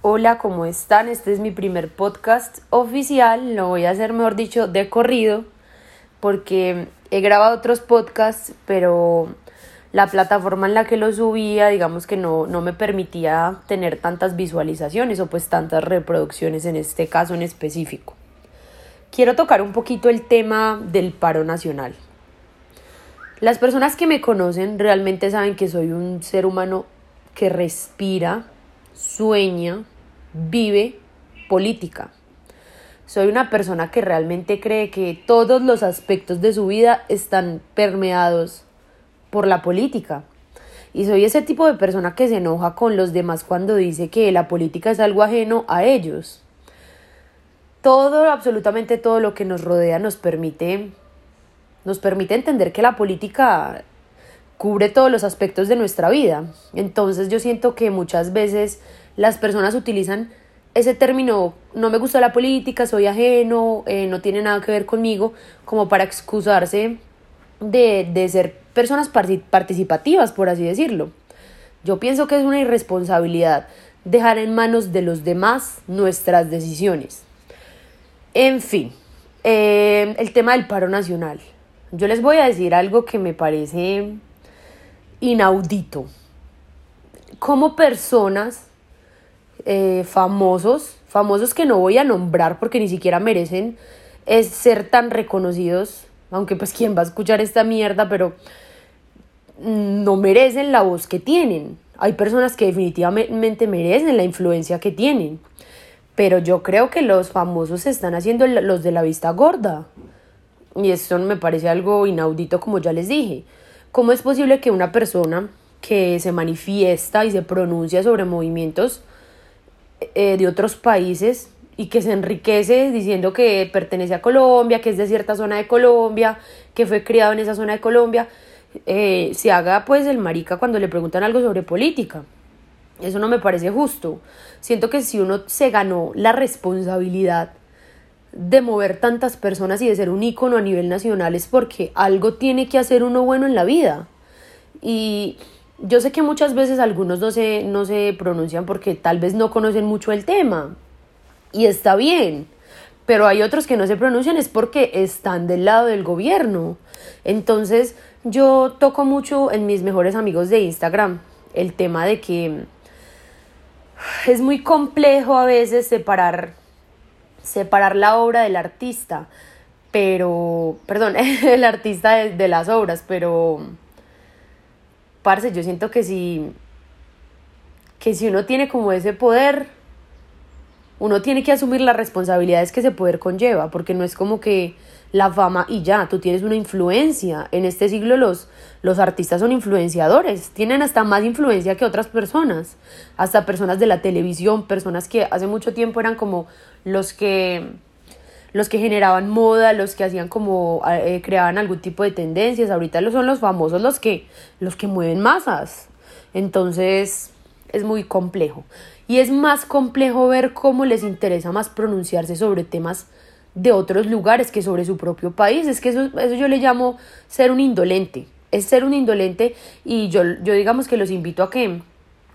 Hola, ¿cómo están? Este es mi primer podcast oficial, lo voy a hacer, mejor dicho, de corrido, porque he grabado otros podcasts, pero la plataforma en la que lo subía, digamos que no, no me permitía tener tantas visualizaciones o pues tantas reproducciones en este caso en específico. Quiero tocar un poquito el tema del paro nacional. Las personas que me conocen realmente saben que soy un ser humano que respira sueña, vive política. Soy una persona que realmente cree que todos los aspectos de su vida están permeados por la política. Y soy ese tipo de persona que se enoja con los demás cuando dice que la política es algo ajeno a ellos. Todo, absolutamente todo lo que nos rodea nos permite nos permite entender que la política cubre todos los aspectos de nuestra vida. Entonces yo siento que muchas veces las personas utilizan ese término, no me gusta la política, soy ajeno, eh, no tiene nada que ver conmigo, como para excusarse de, de ser personas participativas, por así decirlo. Yo pienso que es una irresponsabilidad dejar en manos de los demás nuestras decisiones. En fin, eh, el tema del paro nacional. Yo les voy a decir algo que me parece inaudito. Como personas eh, famosos, famosos que no voy a nombrar porque ni siquiera merecen es ser tan reconocidos, aunque pues quién va a escuchar esta mierda, pero no merecen la voz que tienen. Hay personas que definitivamente merecen la influencia que tienen, pero yo creo que los famosos se están haciendo los de la vista gorda. Y esto me parece algo inaudito, como ya les dije. ¿Cómo es posible que una persona que se manifiesta y se pronuncia sobre movimientos eh, de otros países y que se enriquece diciendo que pertenece a Colombia, que es de cierta zona de Colombia, que fue criado en esa zona de Colombia, eh, se haga pues el marica cuando le preguntan algo sobre política? Eso no me parece justo. Siento que si uno se ganó la responsabilidad de mover tantas personas y de ser un ícono a nivel nacional es porque algo tiene que hacer uno bueno en la vida. Y yo sé que muchas veces algunos no se, no se pronuncian porque tal vez no conocen mucho el tema. Y está bien. Pero hay otros que no se pronuncian es porque están del lado del gobierno. Entonces yo toco mucho en mis mejores amigos de Instagram el tema de que es muy complejo a veces separar separar la obra del artista, pero, perdón, el artista de, las obras, pero, parce, yo siento que si, que si uno tiene como ese poder, uno tiene que asumir las responsabilidades que ese poder conlleva, porque no es como que la fama y ya, tú tienes una influencia. En este siglo los, los artistas son influenciadores, tienen hasta más influencia que otras personas, hasta personas de la televisión, personas que hace mucho tiempo eran como los que los que generaban moda, los que hacían como eh, creaban algún tipo de tendencias, ahorita son los famosos los que los que mueven masas. Entonces, es muy complejo. Y es más complejo ver cómo les interesa más pronunciarse sobre temas de otros lugares que sobre su propio país. Es que eso, eso yo le llamo ser un indolente. Es ser un indolente y yo, yo digamos que los invito a que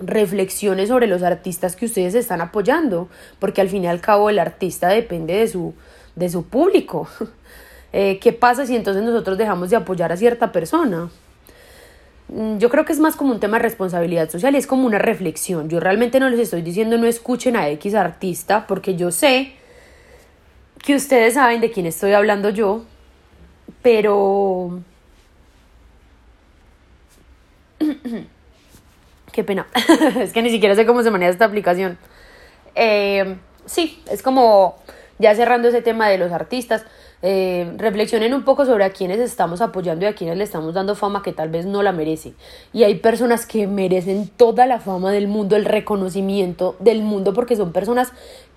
reflexionen sobre los artistas que ustedes están apoyando, porque al fin y al cabo el artista depende de su, de su público. Eh, ¿Qué pasa si entonces nosotros dejamos de apoyar a cierta persona? Mm, yo creo que es más como un tema de responsabilidad social y es como una reflexión. Yo realmente no les estoy diciendo no escuchen a X artista porque yo sé que ustedes saben de quién estoy hablando yo, pero... Qué pena, es que ni siquiera sé cómo se maneja esta aplicación. Eh, sí, es como ya cerrando ese tema de los artistas, eh, reflexionen un poco sobre a quienes estamos apoyando y a quienes le estamos dando fama que tal vez no la merecen. Y hay personas que merecen toda la fama del mundo, el reconocimiento del mundo, porque son personas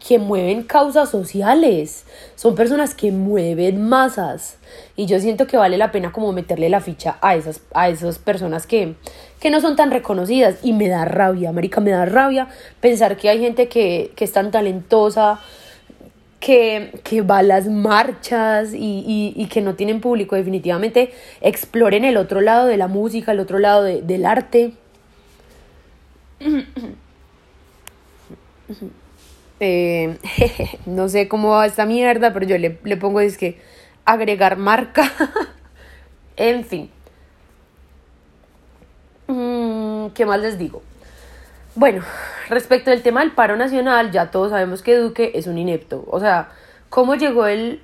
que mueven causas sociales, son personas que mueven masas. Y yo siento que vale la pena como meterle la ficha a esas, a esas personas que, que no son tan reconocidas. Y me da rabia, América, me da rabia pensar que hay gente que, que es tan talentosa, que, va a las marchas y, que no tienen público, definitivamente exploren el otro lado de la música, el otro lado del arte. Eh, no sé cómo va esta mierda, pero yo le, le pongo es que agregar marca. en fin. Mm, ¿Qué más les digo? Bueno, respecto al tema del paro nacional, ya todos sabemos que Duque es un inepto. O sea, cómo llegó él,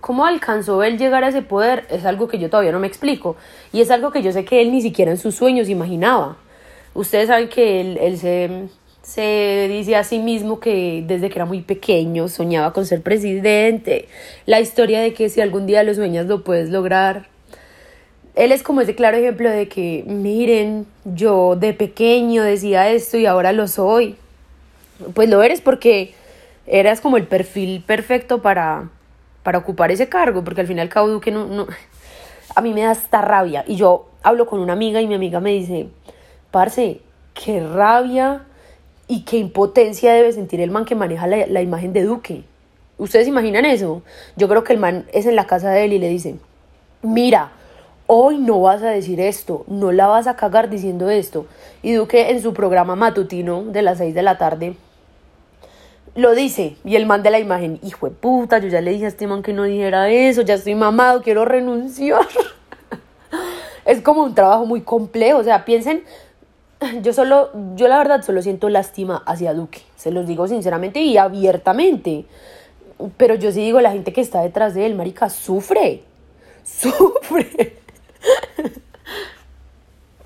cómo alcanzó él llegar a ese poder es algo que yo todavía no me explico. Y es algo que yo sé que él ni siquiera en sus sueños imaginaba. Ustedes saben que él, él se, se dice a sí mismo que desde que era muy pequeño soñaba con ser presidente. La historia de que si algún día lo sueñas lo puedes lograr él es como ese claro ejemplo de que, miren, yo de pequeño decía esto y ahora lo soy. Pues lo eres porque eras como el perfil perfecto para, para ocupar ese cargo, porque al final cabo Duque no, no... A mí me da esta rabia. Y yo hablo con una amiga y mi amiga me dice, parce, qué rabia y qué impotencia debe sentir el man que maneja la, la imagen de Duque. ¿Ustedes imaginan eso? Yo creo que el man es en la casa de él y le dice, mira, hoy no vas a decir esto, no la vas a cagar diciendo esto. Y Duque en su programa matutino de las 6 de la tarde lo dice y el man de la imagen, hijo de puta, yo ya le dije a este man que no dijera eso, ya estoy mamado, quiero renunciar. es como un trabajo muy complejo, o sea, piensen, yo solo, yo la verdad solo siento lástima hacia Duque, se los digo sinceramente y abiertamente. Pero yo sí digo, la gente que está detrás de él, marica, sufre, sufre.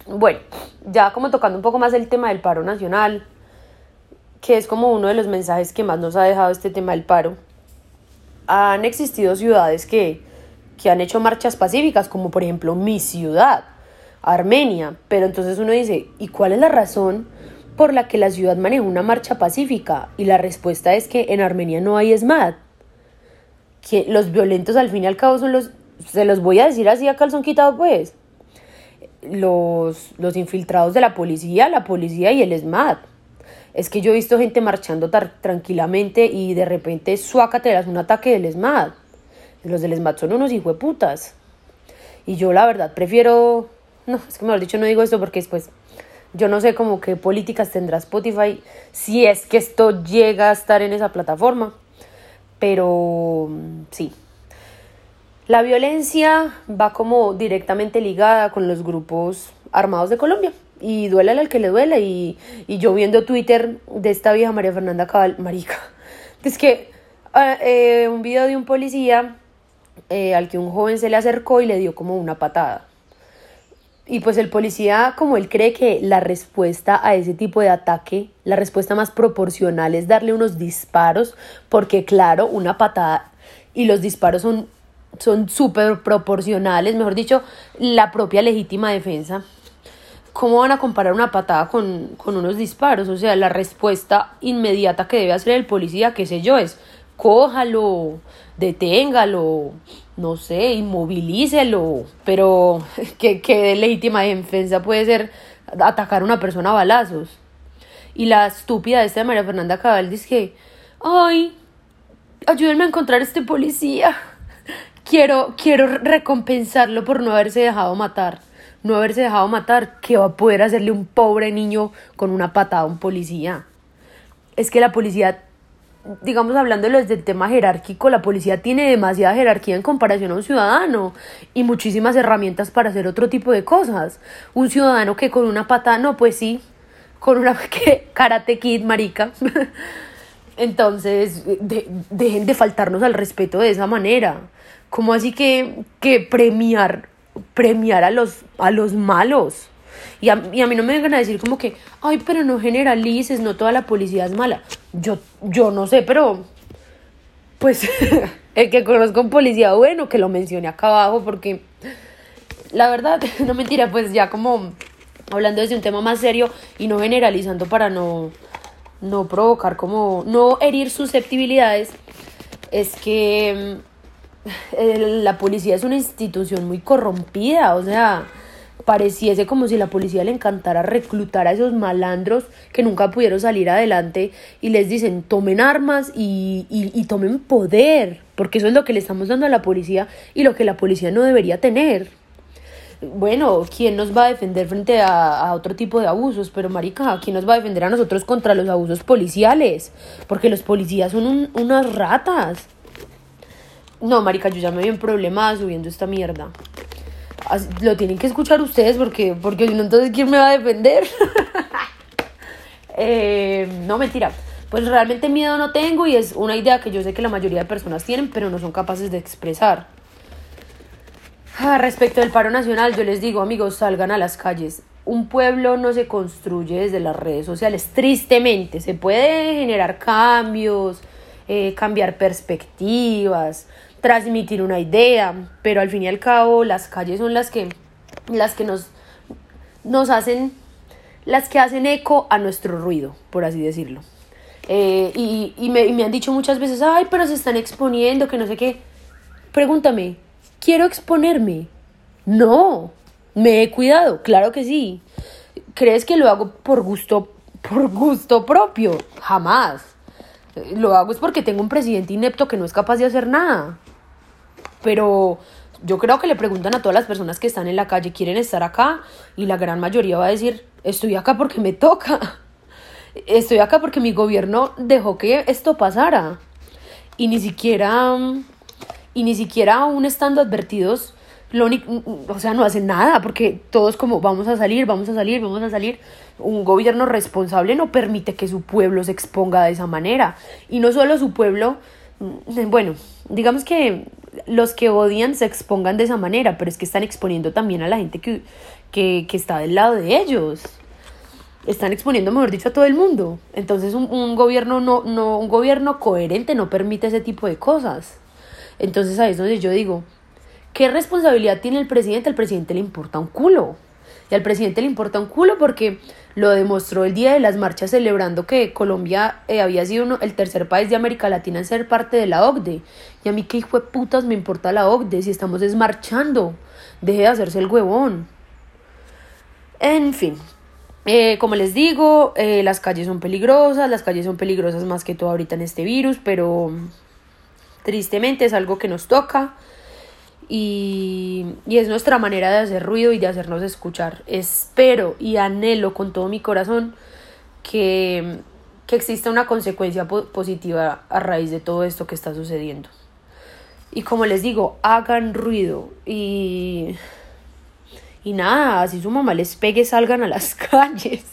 Bueno, ya como tocando un poco más el tema del paro nacional, que es como uno de los mensajes que más nos ha dejado este tema del paro, han existido ciudades que, que han hecho marchas pacíficas, como por ejemplo mi ciudad, Armenia, pero entonces uno dice, ¿y cuál es la razón por la que la ciudad maneja una marcha pacífica? Y la respuesta es que en Armenia no hay ESMAD, que los violentos al fin y al cabo son los se los voy a decir así a calzón quitado, pues. Los, los infiltrados de la policía, la policía y el SMAT. Es que yo he visto gente marchando tranquilamente y de repente, suácatelas, un ataque del SMAT. Los del SMAT son unos putas. Y yo, la verdad, prefiero. No, es que mejor dicho, no digo esto porque después. Yo no sé cómo qué políticas tendrá Spotify si es que esto llega a estar en esa plataforma. Pero sí, la violencia va como directamente ligada con los grupos armados de Colombia. Y duele al que le duele. Y, y yo viendo Twitter de esta vieja María Fernanda Cabal, marica, es que ah, eh, un video de un policía eh, al que un joven se le acercó y le dio como una patada. Y pues el policía, como él cree que la respuesta a ese tipo de ataque, la respuesta más proporcional es darle unos disparos, porque claro, una patada y los disparos son son súper proporcionales, mejor dicho, la propia legítima defensa. ¿Cómo van a comparar una patada con, con unos disparos? O sea, la respuesta inmediata que debe hacer el policía, qué sé yo, es cójalo, deténgalo, no sé, inmovilícelo, pero ¿qué, qué legítima defensa puede ser atacar a una persona a balazos? Y la estúpida de esta de María Fernanda Cabal dice que, ay, ayúdenme a encontrar a este policía quiero, quiero recompensarlo por no haberse dejado matar. No haberse dejado matar, ¿qué va a poder hacerle un pobre niño con una patada a un policía? Es que la policía, digamos hablándolo desde el tema jerárquico, la policía tiene demasiada jerarquía en comparación a un ciudadano y muchísimas herramientas para hacer otro tipo de cosas. Un ciudadano que con una patada, no, pues sí, con una que karate kid, marica. Entonces, dejen de faltarnos al respeto de esa manera. ¿Cómo así que, que premiar, premiar a los, a los malos? Y a, y a, mí no me vengan a decir como que, ay, pero no generalices, no toda la policía es mala. Yo, yo no sé, pero pues el que conozco un policía bueno, que lo mencione acá abajo, porque la verdad, no mentira, pues ya como hablando desde un tema más serio y no generalizando para no, no provocar como, no herir susceptibilidades, es que la policía es una institución muy corrompida, o sea, pareciese como si la policía le encantara reclutar a esos malandros que nunca pudieron salir adelante y les dicen tomen armas y, y, tomen poder, porque eso es lo que le estamos dando a la policía y lo que la policía no debería tener. Bueno, ¿quién nos va a defender frente a, otro tipo de abusos? Pero, marica, ¿quién nos va a defender a nosotros contra los abusos policiales? Porque los policías son unas ratas. No, marica, yo ya me vi en problemas subiendo esta mierda. lo tienen que escuchar ustedes porque, porque si no, entonces, ¿quién me va a defender? Eh, no, mentira. Pues realmente miedo no tengo y es una idea que yo sé que la mayoría de personas tienen, pero no son capaces de expresar. Ah, respecto del paro nacional, yo les digo, amigos, salgan a las calles. Un pueblo no se construye desde las redes sociales, tristemente. Se puede generar cambios, eh, cambiar perspectivas, transmitir una idea, pero al fin y al cabo las calles son las que, las que nos, nos hacen, las que hacen eco a nuestro ruido, por así decirlo. Eh, y, y, me, y me han dicho muchas veces, ay, pero se están exponiendo, que no sé qué. Pregúntame, quiero exponerme. No, me he cuidado, claro que sí. ¿Crees que lo hago por gusto, por gusto propio? Jamás. Lo hago es porque tengo un presidente inepto que no es capaz de hacer nada. Pero yo creo que le preguntan a todas las personas que están en la calle, ¿quieren estar acá? Y la gran mayoría va a decir, estoy acá porque me toca. Estoy acá porque mi gobierno dejó que esto pasara. Y ni siquiera y ni siquiera aún estando advertidos, lo o sea, no hacen nada, porque todos como vamos a salir, vamos a salir, vamos a salir. Un gobierno responsable no permite que su pueblo se exponga de esa manera. Y no solo su pueblo, mm, bueno, digamos que los que odian se expongan de esa manera, pero es que están exponiendo también a la gente que, que, que está del lado de ellos. Están exponiendo, mejor dicho, a todo el mundo. Entonces un, un gobierno no, no, un gobierno coherente no permite ese tipo de cosas. Entonces ahí es donde yo digo, ¿qué responsabilidad tiene el presidente? Al presidente le importa un culo. Y al presidente le importa un culo porque lo demostró el día de las marchas celebrando que Colombia eh, había sido uno, el tercer país de América Latina en ser parte de la OCDE. Y a mí qué hijo de putas me importa la OCDE si estamos desmarchando. Deje de hacerse el huevón. En fin, eh, como les digo, eh, las calles son peligrosas, las calles son peligrosas más que todo ahorita en este virus, pero Tristemente es algo que nos toca y, es nuestra manera de hacer ruido y de hacernos escuchar. Espero y anhelo con todo mi corazón que, que exista una consecuencia positiva a raíz de todo esto que está sucediendo. Y como les digo, hagan ruido y, y nada, si su mamá les pegue, salgan a las calles.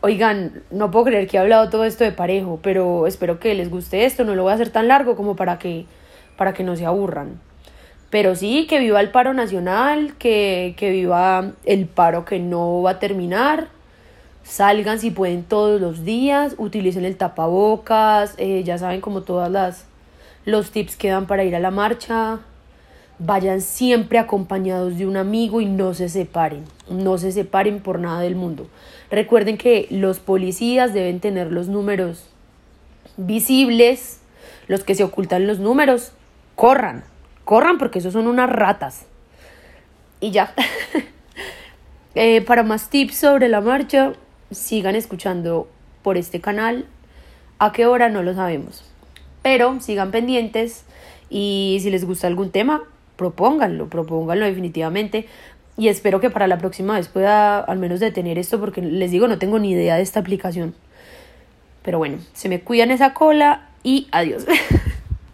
Oigan, no puedo creer que he hablado todo esto de parejo, pero espero que les guste esto, no lo voy a hacer tan largo como para que, para que no se aburran. Pero sí, que viva el paro nacional, que, que viva el paro que no va a terminar. Salgan si pueden todos los días, utilicen el tapabocas, eh, ya saben como todas las los tips que dan para ir a la marcha. Vayan siempre acompañados de un amigo y no se separen, no se separen por nada del mundo. Recuerden que los policías deben tener los números visibles, los que se ocultan los números, corran, corran porque esos son unas ratas. Y ya. Eh, para más tips sobre la marcha, sigan escuchando por este canal. ¿A qué hora? No lo sabemos. Pero sigan pendientes y si les gusta algún tema, propónganlo, propónganlo definitivamente. Y espero que para la próxima vez pueda al menos detener esto porque les digo, no tengo ni idea de esta aplicación. Pero bueno, se me cuidan esa cola y adiós.